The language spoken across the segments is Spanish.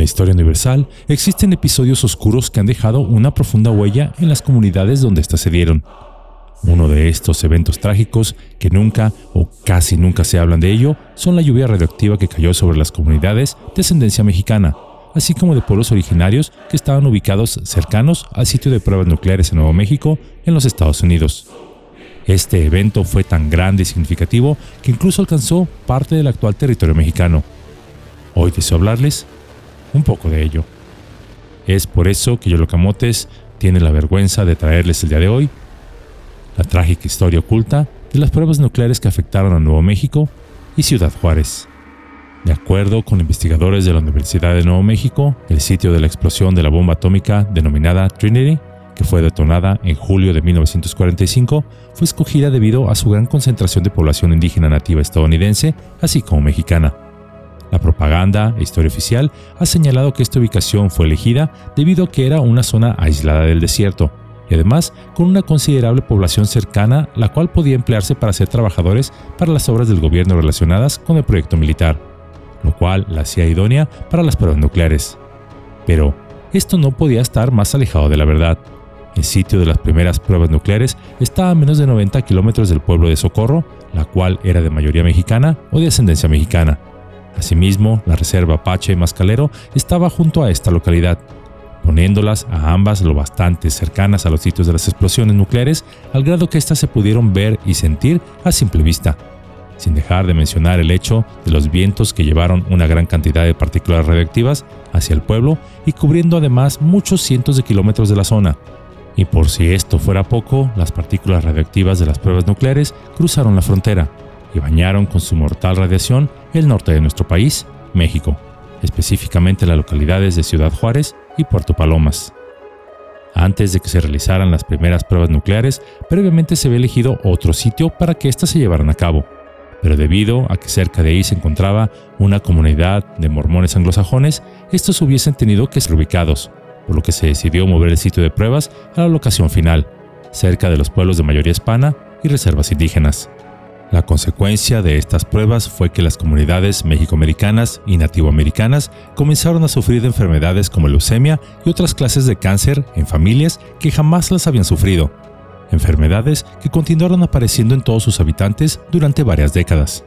la historia universal existen episodios oscuros que han dejado una profunda huella en las comunidades donde éstas se dieron. Uno de estos eventos trágicos, que nunca o casi nunca se hablan de ello, son la lluvia radioactiva que cayó sobre las comunidades de ascendencia mexicana, así como de pueblos originarios que estaban ubicados cercanos al sitio de pruebas nucleares en Nuevo México, en los Estados Unidos. Este evento fue tan grande y significativo que incluso alcanzó parte del actual territorio mexicano. Hoy deseo hablarles un poco de ello. Es por eso que Yolocamotes tiene la vergüenza de traerles el día de hoy la trágica historia oculta de las pruebas nucleares que afectaron a Nuevo México y Ciudad Juárez. De acuerdo con investigadores de la Universidad de Nuevo México, el sitio de la explosión de la bomba atómica denominada Trinity, que fue detonada en julio de 1945, fue escogida debido a su gran concentración de población indígena nativa estadounidense, así como mexicana. La propaganda e historia oficial ha señalado que esta ubicación fue elegida debido a que era una zona aislada del desierto, y además con una considerable población cercana, la cual podía emplearse para ser trabajadores para las obras del gobierno relacionadas con el proyecto militar, lo cual la hacía idónea para las pruebas nucleares. Pero esto no podía estar más alejado de la verdad. El sitio de las primeras pruebas nucleares estaba a menos de 90 kilómetros del pueblo de Socorro, la cual era de mayoría mexicana o de ascendencia mexicana. Asimismo, la reserva Apache Mascalero estaba junto a esta localidad, poniéndolas a ambas lo bastante cercanas a los sitios de las explosiones nucleares, al grado que éstas se pudieron ver y sentir a simple vista, sin dejar de mencionar el hecho de los vientos que llevaron una gran cantidad de partículas radioactivas hacia el pueblo y cubriendo además muchos cientos de kilómetros de la zona. Y por si esto fuera poco, las partículas radioactivas de las pruebas nucleares cruzaron la frontera y bañaron con su mortal radiación el norte de nuestro país, México, específicamente las localidades de Ciudad Juárez y Puerto Palomas. Antes de que se realizaran las primeras pruebas nucleares, previamente se había elegido otro sitio para que éstas se llevaran a cabo, pero debido a que cerca de ahí se encontraba una comunidad de mormones anglosajones, estos hubiesen tenido que ser ubicados, por lo que se decidió mover el sitio de pruebas a la locación final, cerca de los pueblos de mayoría hispana y reservas indígenas. La consecuencia de estas pruebas fue que las comunidades mexicoamericanas y nativoamericanas comenzaron a sufrir de enfermedades como leucemia y otras clases de cáncer en familias que jamás las habían sufrido, enfermedades que continuaron apareciendo en todos sus habitantes durante varias décadas.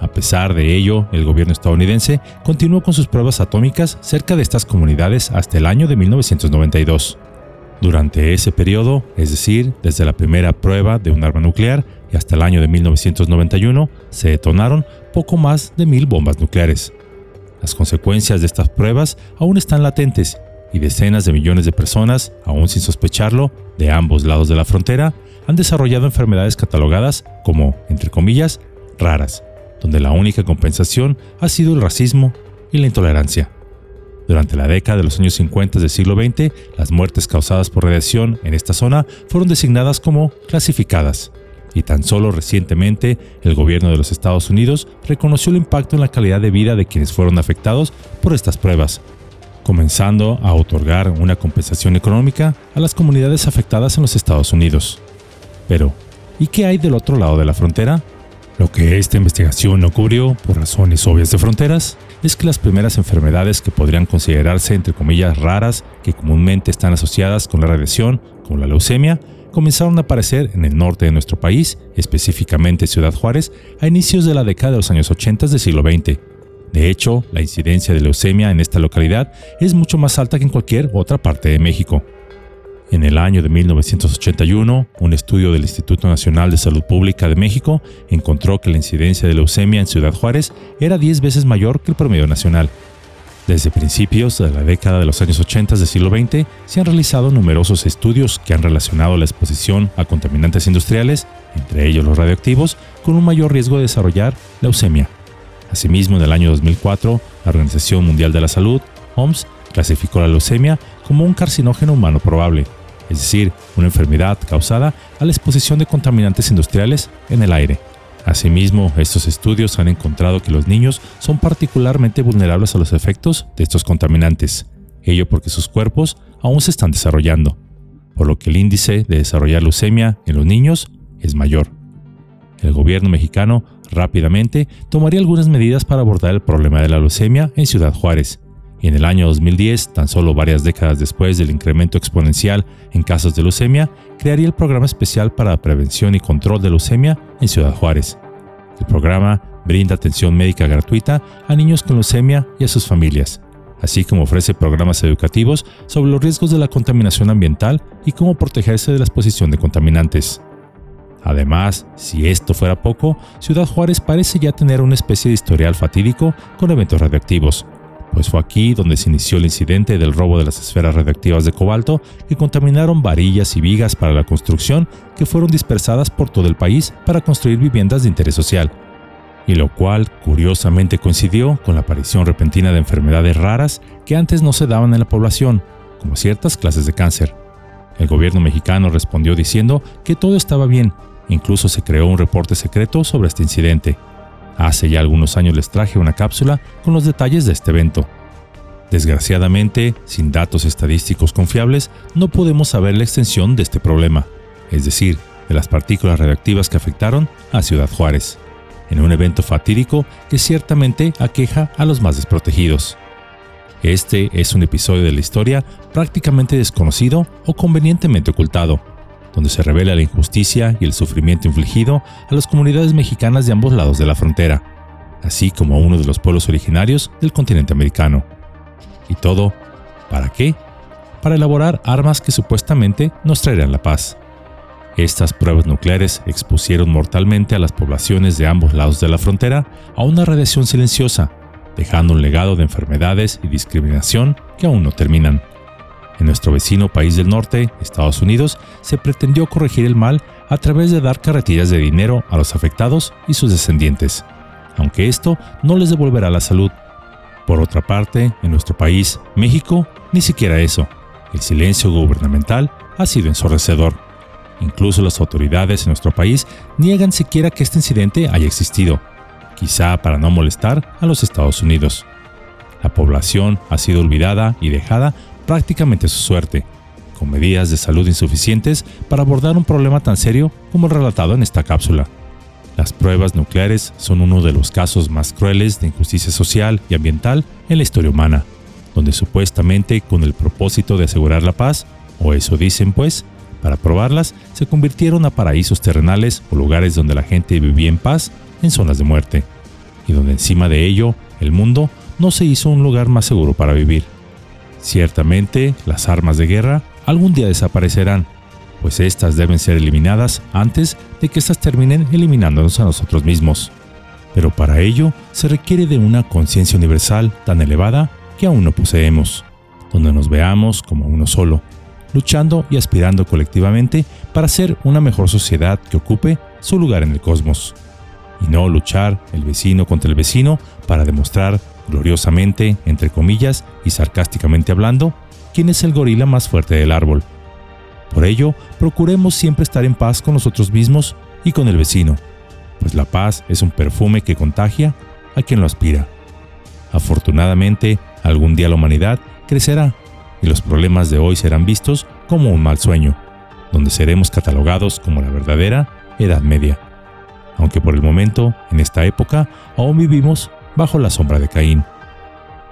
A pesar de ello, el gobierno estadounidense continuó con sus pruebas atómicas cerca de estas comunidades hasta el año de 1992. Durante ese periodo, es decir, desde la primera prueba de un arma nuclear y hasta el año de 1991, se detonaron poco más de mil bombas nucleares. Las consecuencias de estas pruebas aún están latentes y decenas de millones de personas, aún sin sospecharlo, de ambos lados de la frontera, han desarrollado enfermedades catalogadas como, entre comillas, raras, donde la única compensación ha sido el racismo y la intolerancia. Durante la década de los años 50 del siglo XX, las muertes causadas por radiación en esta zona fueron designadas como clasificadas, y tan solo recientemente el gobierno de los Estados Unidos reconoció el impacto en la calidad de vida de quienes fueron afectados por estas pruebas, comenzando a otorgar una compensación económica a las comunidades afectadas en los Estados Unidos. Pero, ¿y qué hay del otro lado de la frontera? Lo que esta investigación no cubrió, por razones obvias de fronteras, es que las primeras enfermedades que podrían considerarse entre comillas raras, que comúnmente están asociadas con la radiación, como la leucemia, comenzaron a aparecer en el norte de nuestro país, específicamente Ciudad Juárez, a inicios de la década de los años 80 del siglo XX. De hecho, la incidencia de leucemia en esta localidad es mucho más alta que en cualquier otra parte de México. En el año de 1981, un estudio del Instituto Nacional de Salud Pública de México encontró que la incidencia de leucemia en Ciudad Juárez era 10 veces mayor que el promedio nacional. Desde principios de la década de los años 80 del siglo XX, se han realizado numerosos estudios que han relacionado la exposición a contaminantes industriales, entre ellos los radioactivos, con un mayor riesgo de desarrollar leucemia. Asimismo, en el año 2004, la Organización Mundial de la Salud, OMS, clasificó la leucemia como un carcinógeno humano probable, es decir, una enfermedad causada a la exposición de contaminantes industriales en el aire. Asimismo, estos estudios han encontrado que los niños son particularmente vulnerables a los efectos de estos contaminantes, ello porque sus cuerpos aún se están desarrollando, por lo que el índice de desarrollar leucemia en los niños es mayor. El gobierno mexicano rápidamente tomaría algunas medidas para abordar el problema de la leucemia en Ciudad Juárez, y en el año 2010, tan solo varias décadas después del incremento exponencial en casos de leucemia, crearía el programa especial para la prevención y control de leucemia en Ciudad Juárez. El programa brinda atención médica gratuita a niños con leucemia y a sus familias, así como ofrece programas educativos sobre los riesgos de la contaminación ambiental y cómo protegerse de la exposición de contaminantes. Además, si esto fuera poco, Ciudad Juárez parece ya tener una especie de historial fatídico con eventos radioactivos, pues fue aquí donde se inició el incidente del robo de las esferas radioactivas de cobalto que contaminaron varillas y vigas para la construcción que fueron dispersadas por todo el país para construir viviendas de interés social, y lo cual curiosamente coincidió con la aparición repentina de enfermedades raras que antes no se daban en la población, como ciertas clases de cáncer. El gobierno mexicano respondió diciendo que todo estaba bien, incluso se creó un reporte secreto sobre este incidente, Hace ya algunos años les traje una cápsula con los detalles de este evento. Desgraciadamente, sin datos estadísticos confiables, no podemos saber la extensión de este problema, es decir, de las partículas radioactivas que afectaron a Ciudad Juárez, en un evento fatídico que ciertamente aqueja a los más desprotegidos. Este es un episodio de la historia prácticamente desconocido o convenientemente ocultado, donde se revela la injusticia y el sufrimiento infligido a las comunidades mexicanas de ambos lados de la frontera, así como a uno de los pueblos originarios del continente americano. ¿Y todo? ¿Para qué? Para elaborar armas que supuestamente nos traerán la paz. Estas pruebas nucleares expusieron mortalmente a las poblaciones de ambos lados de la frontera a una radiación silenciosa, dejando un legado de enfermedades y discriminación que aún no terminan. En nuestro vecino país del norte, Estados Unidos, se pretendió corregir el mal a través de dar carretillas de dinero a los afectados y sus descendientes, aunque esto no les devolverá la salud. Por otra parte, en nuestro país, México, ni siquiera eso. El silencio gubernamental ha sido ensordecedor. Incluso las autoridades en nuestro país niegan siquiera que este incidente haya existido, quizá para no molestar a los Estados Unidos. La población ha sido olvidada y dejada prácticamente su suerte, con medidas de salud insuficientes para abordar un problema tan serio como el relatado en esta cápsula. Las pruebas nucleares son uno de los casos más crueles de injusticia social y ambiental en la historia humana, donde supuestamente con el propósito de asegurar la paz, o eso dicen pues, para probarlas se convirtieron a paraísos terrenales o lugares donde la gente vivía en paz en zonas de muerte, y donde encima de ello el mundo no se hizo un lugar más seguro para vivir. Ciertamente, las armas de guerra algún día desaparecerán, pues éstas deben ser eliminadas antes de que éstas terminen eliminándonos a nosotros mismos. Pero para ello se requiere de una conciencia universal tan elevada que aún no poseemos, donde nos veamos como uno solo, luchando y aspirando colectivamente para ser una mejor sociedad que ocupe su lugar en el cosmos, y no luchar el vecino contra el vecino para demostrar gloriosamente, entre comillas y sarcásticamente hablando, quién es el gorila más fuerte del árbol. Por ello, procuremos siempre estar en paz con nosotros mismos y con el vecino, pues la paz es un perfume que contagia a quien lo aspira. Afortunadamente, algún día la humanidad crecerá y los problemas de hoy serán vistos como un mal sueño, donde seremos catalogados como la verdadera Edad Media. Aunque por el momento, en esta época, aún vivimos bajo la sombra de Caín.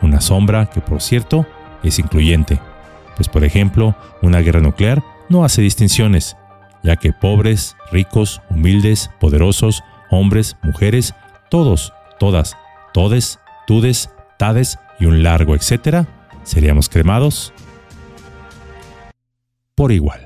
Una sombra que, por cierto, es incluyente, pues por ejemplo, una guerra nuclear no hace distinciones, ya que pobres, ricos, humildes, poderosos, hombres, mujeres, todos, todas, todes, tudes, tades y un largo etcétera, seríamos cremados por igual.